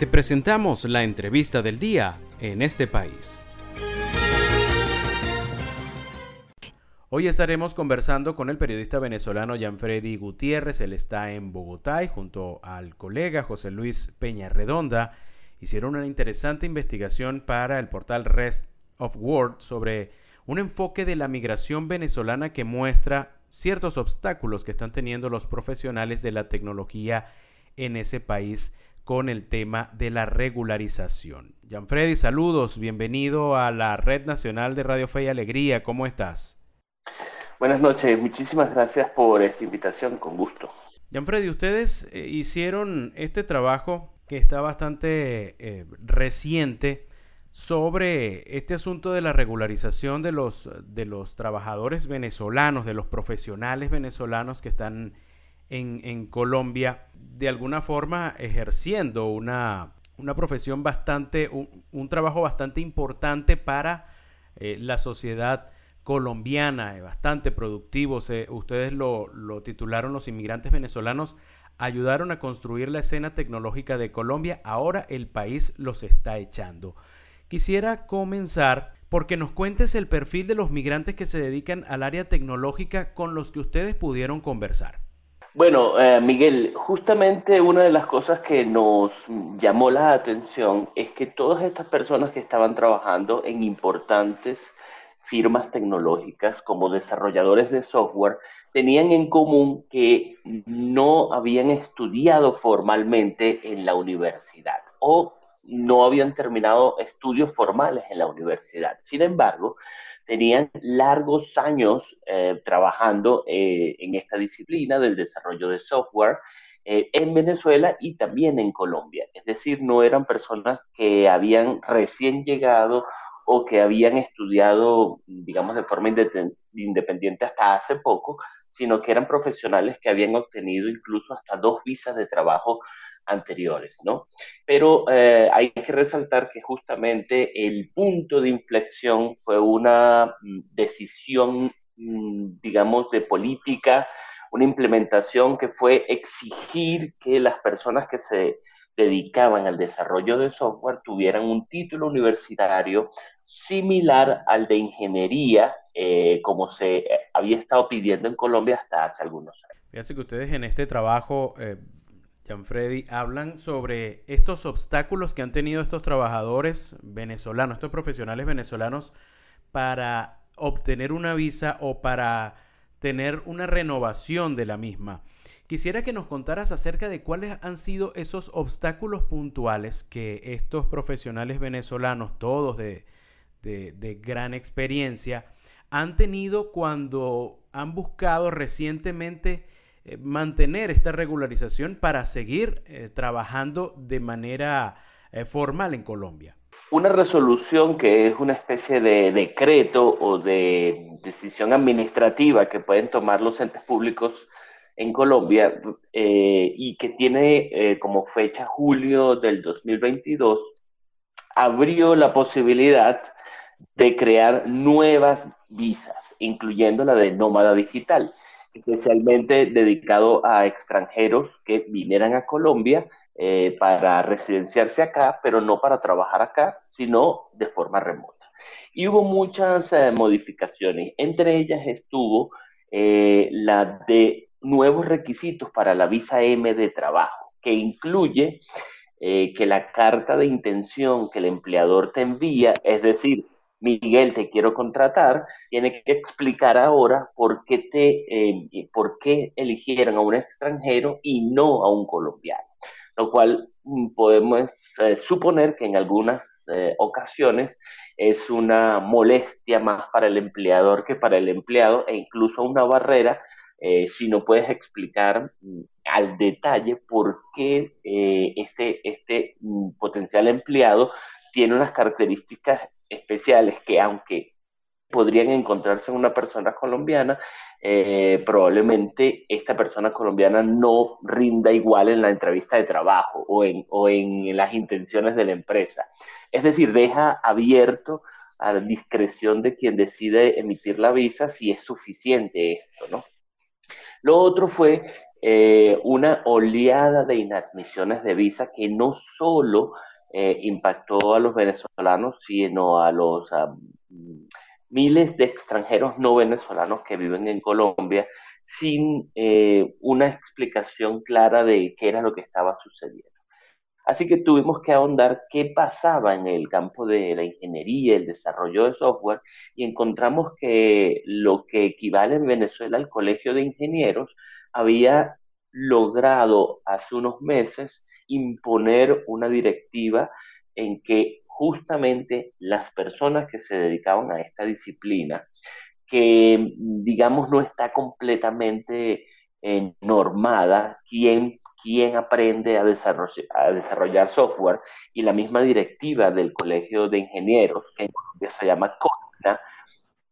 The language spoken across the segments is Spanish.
Te presentamos la entrevista del día en este país. Hoy estaremos conversando con el periodista venezolano Gianfredi Gutiérrez. Él está en Bogotá y junto al colega José Luis Peña Redonda hicieron una interesante investigación para el portal Rest of World sobre un enfoque de la migración venezolana que muestra ciertos obstáculos que están teniendo los profesionales de la tecnología en ese país con el tema de la regularización. Freddy, saludos, bienvenido a la Red Nacional de Radio Fe y Alegría, ¿cómo estás? Buenas noches, muchísimas gracias por esta invitación, con gusto. Freddy, ustedes eh, hicieron este trabajo que está bastante eh, reciente sobre este asunto de la regularización de los, de los trabajadores venezolanos, de los profesionales venezolanos que están en, Colombia, de alguna forma ejerciendo una, profesión bastante, un, trabajo bastante importante para eh, la sociedad colombiana, bastante productivo. ustedes lo, lo titularon los inmigrantes venezolanos ayudaron a construir la escena tecnológica de Colombia, ahora el país los está echando. Quisiera comenzar porque nos cuentes el perfil de los migrantes que se dedican al área tecnológica con los que ustedes pudieron conversar. Bueno, eh, Miguel, justamente una de las cosas que nos llamó la atención es que todas estas personas que estaban trabajando en importantes firmas tecnológicas como desarrolladores de software tenían en común que no habían estudiado formalmente en la universidad o no habían terminado estudios formales en la universidad. Sin embargo, tenían largos años eh, trabajando eh, en esta disciplina del desarrollo de software eh, en Venezuela y también en Colombia. Es decir, no eran personas que habían recién llegado o que habían estudiado, digamos, de forma independiente hasta hace poco, sino que eran profesionales que habían obtenido incluso hasta dos visas de trabajo anteriores, ¿no? Pero eh, hay que resaltar que justamente el punto de inflexión fue una mm, decisión, mm, digamos, de política, una implementación que fue exigir que las personas que se dedicaban al desarrollo de software tuvieran un título universitario similar al de ingeniería, eh, como se eh, había estado pidiendo en Colombia hasta hace algunos años. Fíjense que ustedes en este trabajo Freddy, hablan sobre estos obstáculos que han tenido estos trabajadores venezolanos, estos profesionales venezolanos, para obtener una visa o para tener una renovación de la misma. Quisiera que nos contaras acerca de cuáles han sido esos obstáculos puntuales que estos profesionales venezolanos, todos de, de gran experiencia, han tenido cuando han buscado recientemente eh, mantener esta regularización para seguir eh, trabajando de manera eh, formal en Colombia? Una resolución que es una especie de decreto o de decisión administrativa que pueden tomar los entes públicos en Colombia y que tiene como fecha julio del 2022, abrió la posibilidad de crear nuevas visas, incluyendo la de nómada digital especialmente dedicado a extranjeros que vinieran a Colombia eh, para residenciarse acá, pero no para trabajar acá, sino de forma remota. Y hubo muchas eh, modificaciones, entre ellas estuvo eh, la de nuevos requisitos para la visa M de trabajo, que incluye que la carta de intención que el empleador te envía, es decir, Miguel, te quiero contratar, tiene que explicar ahora por qué, te, eh, por qué eligieron a un extranjero y no a un colombiano. Lo cual mm, podemos eh, suponer que en algunas eh, ocasiones es una molestia más para el empleador que para el empleado e incluso una barrera si no puedes explicar mm, al detalle por qué este, este mm, potencial empleado tiene unas características especiales que aunque podrían encontrarse en una persona colombiana, eh, probablemente esta persona colombiana no rinda igual en la entrevista de trabajo o en, o en las intenciones de la empresa. Es decir, deja abierto a la discreción de quien decide emitir la visa si es suficiente esto, ¿no? Lo otro fue eh, una oleada de inadmisiones de visa que no solo eh, impactó a los venezolanos, sino a los miles de extranjeros no venezolanos que viven en Colombia sin eh, una explicación clara de qué era lo que estaba sucediendo. Así que tuvimos que ahondar qué pasaba en el campo de la ingeniería, el desarrollo de software, y encontramos que lo que equivale en Venezuela al Colegio de Ingenieros había logrado hace unos meses imponer una directiva en que justamente las personas que se dedicaban a esta disciplina, que digamos no está completamente eh, normada, quién, quién aprende a desarrollar, software, y la misma directiva del Colegio de Ingenieros, que en se llama CONA,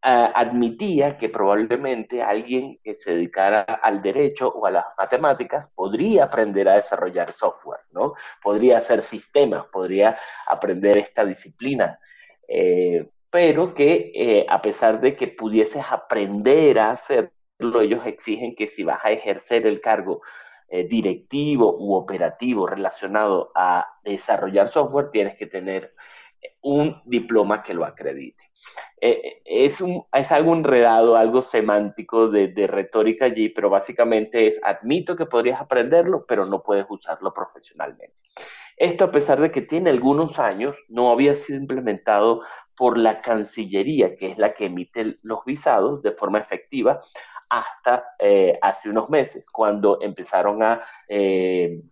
admitía que probablemente alguien que se dedicara al derecho o a las matemáticas podría aprender a desarrollar software, ¿no? Podría hacer sistemas, podría aprender esta disciplina, eh, pero que eh, a pesar de que pudieses aprender a hacerlo, ellos exigen que si vas a ejercer el cargo eh, directivo u operativo relacionado a desarrollar software, tienes que tener un diploma que lo acredite. Eh, es, un, es algo enredado, algo semántico de, de, retórica allí, pero básicamente es admito que podrías aprenderlo, pero no puedes usarlo profesionalmente. Esto a pesar de que tiene algunos años, no había sido implementado por la Cancillería, que es la que emite los visados de forma efectiva, hasta eh, hace unos meses, cuando empezaron a, eh,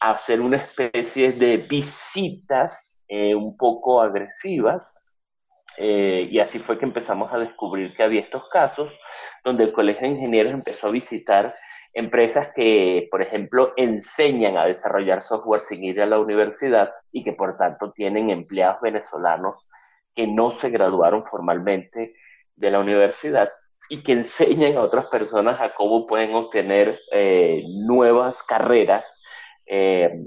a hacer una especie de visitas un poco agresivas eh, y así fue que empezamos a descubrir que había estos casos donde el Colegio de Ingenieros empezó a visitar empresas que, por ejemplo, enseñan a desarrollar software sin ir a la universidad y que por tanto tienen empleados venezolanos que no se graduaron formalmente de la universidad y que enseñan a otras personas a cómo pueden obtener eh, nuevas carreras eh,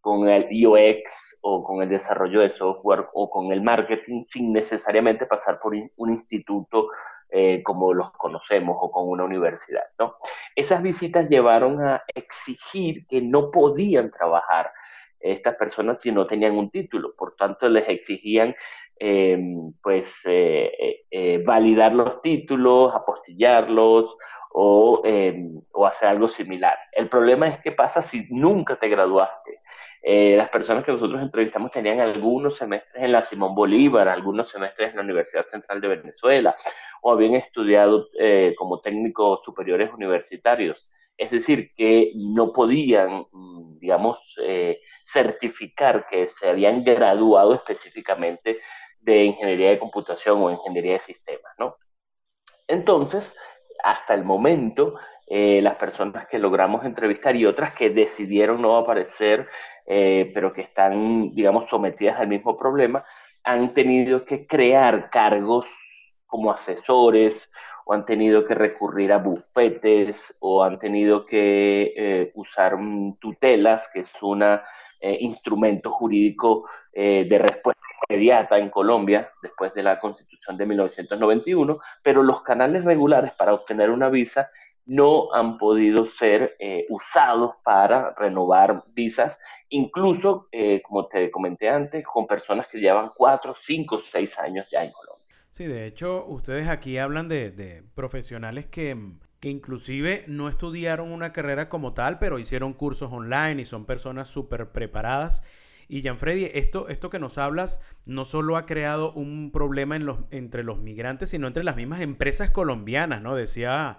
con el UX o con el desarrollo de software o con el marketing sin necesariamente pasar por un instituto eh, como los conocemos o con una universidad. ¿no? Esas visitas llevaron a exigir que no podían trabajar estas personas si no tenían un título, por tanto les exigían em, pues eh, eh, validar los títulos, apostillarlos o, em, o hacer algo similar. El problema es qué pasa si nunca te graduaste eh, las personas que nosotros entrevistamos tenían algunos semestres en la Simón Bolívar, algunos semestres en la Universidad Central de Venezuela, o habían estudiado eh, como técnicos superiores universitarios. Es decir, que no podían, mm, digamos, eh, certificar que se habían graduado específicamente de ingeniería de computación o ingeniería de sistemas, ¿no? Entonces, hasta el momento, las personas que logramos entrevistar y otras que decidieron no aparecer eh, pero que están, digamos, sometidas al mismo problema, han tenido que crear cargos como asesores o han tenido que recurrir a bufetes o han tenido que eh, usar tutelas, que es un eh, instrumento jurídico de respuesta inmediata en Colombia después de la constitución de 1991, pero los canales regulares para obtener una visa no han podido ser eh, usados para renovar visas, incluso, eh, como te comenté antes, con personas que llevan cuatro, cinco, seis años ya en Colombia. Sí, de hecho, ustedes aquí hablan de, profesionales que, que, inclusive no estudiaron una carrera como tal, pero hicieron cursos online y son personas súper preparadas. Y Gianfredi, esto, esto que nos hablas no solo ha creado un problema entre los migrantes, sino entre las mismas empresas colombianas, ¿no? Decía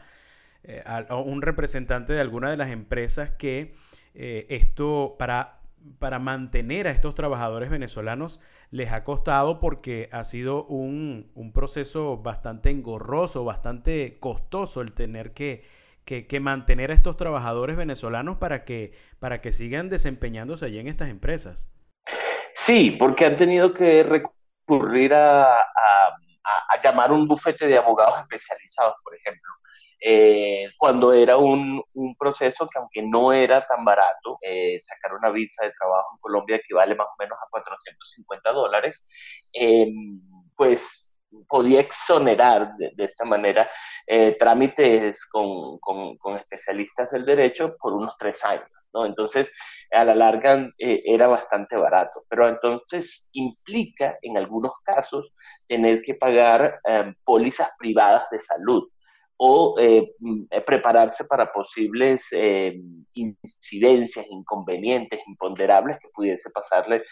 eh, a, un representante de alguna de las empresas que eh, esto para, para mantener a estos trabajadores venezolanos les ha costado porque ha sido un, un proceso bastante engorroso, bastante costoso el tener que, que, mantener a estos trabajadores venezolanos para que, para que sigan desempeñándose allí en estas empresas. Sí, porque han tenido que recurrir a, a llamar un bufete de abogados especializados, por ejemplo eh, cuando era un, un, proceso que aunque no era tan barato, eh, sacar una visa de trabajo en Colombia equivale más o menos a 450 dólares, em, pues podía exonerar de, esta manera eh, trámites con, con, especialistas del derecho por unos tres años. ¿no? Entonces, a la larga eh, era bastante barato, pero entonces implica en algunos casos tener que pagar eh, pólizas privadas de salud o mm, prepararse para posibles incidencias, inconvenientes, imponderables que pudiese pasarle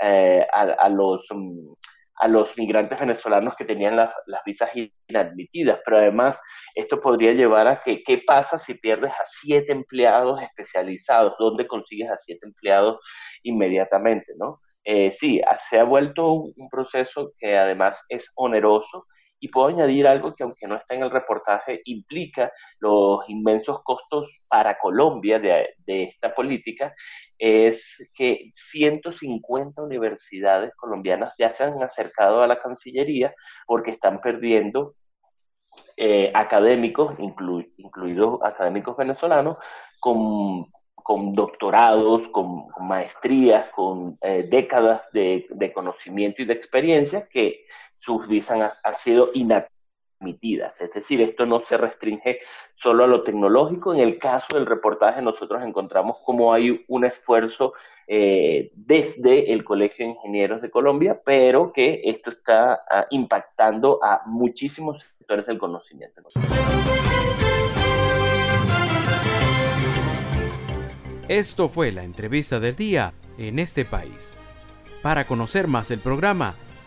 a, a, los mm, a los migrantes venezolanos que tenían las visas inadmitidas, pero además esto podría llevar a que, ¿qué pasa si pierdes a siete empleados especializados? ¿Dónde consigues a siete empleados inmediatamente? ¿no? Eh, sí, se ha vuelto un proceso que además es oneroso y puedo añadir algo que aunque no está en el reportaje, implica los inmensos costos para Colombia de, esta política, es que 150 universidades colombianas ya se han acercado a la Cancillería porque están perdiendo eh, académicos, incluidos académicos venezolanos, con, doctorados, con, maestrías, con eh, décadas de, conocimiento y de experiencia que sus visas han, sido inadmitidas. Es decir, esto no se restringe solo a lo tecnológico. En el caso del reportaje, nosotros encontramos cómo hay un esfuerzo eh, desde el Colegio de Ingenieros de Colombia, pero que esto está ah, impactando a muchísimos sectores del conocimiento. Esto fue la entrevista del día en este país. Para conocer más el programa,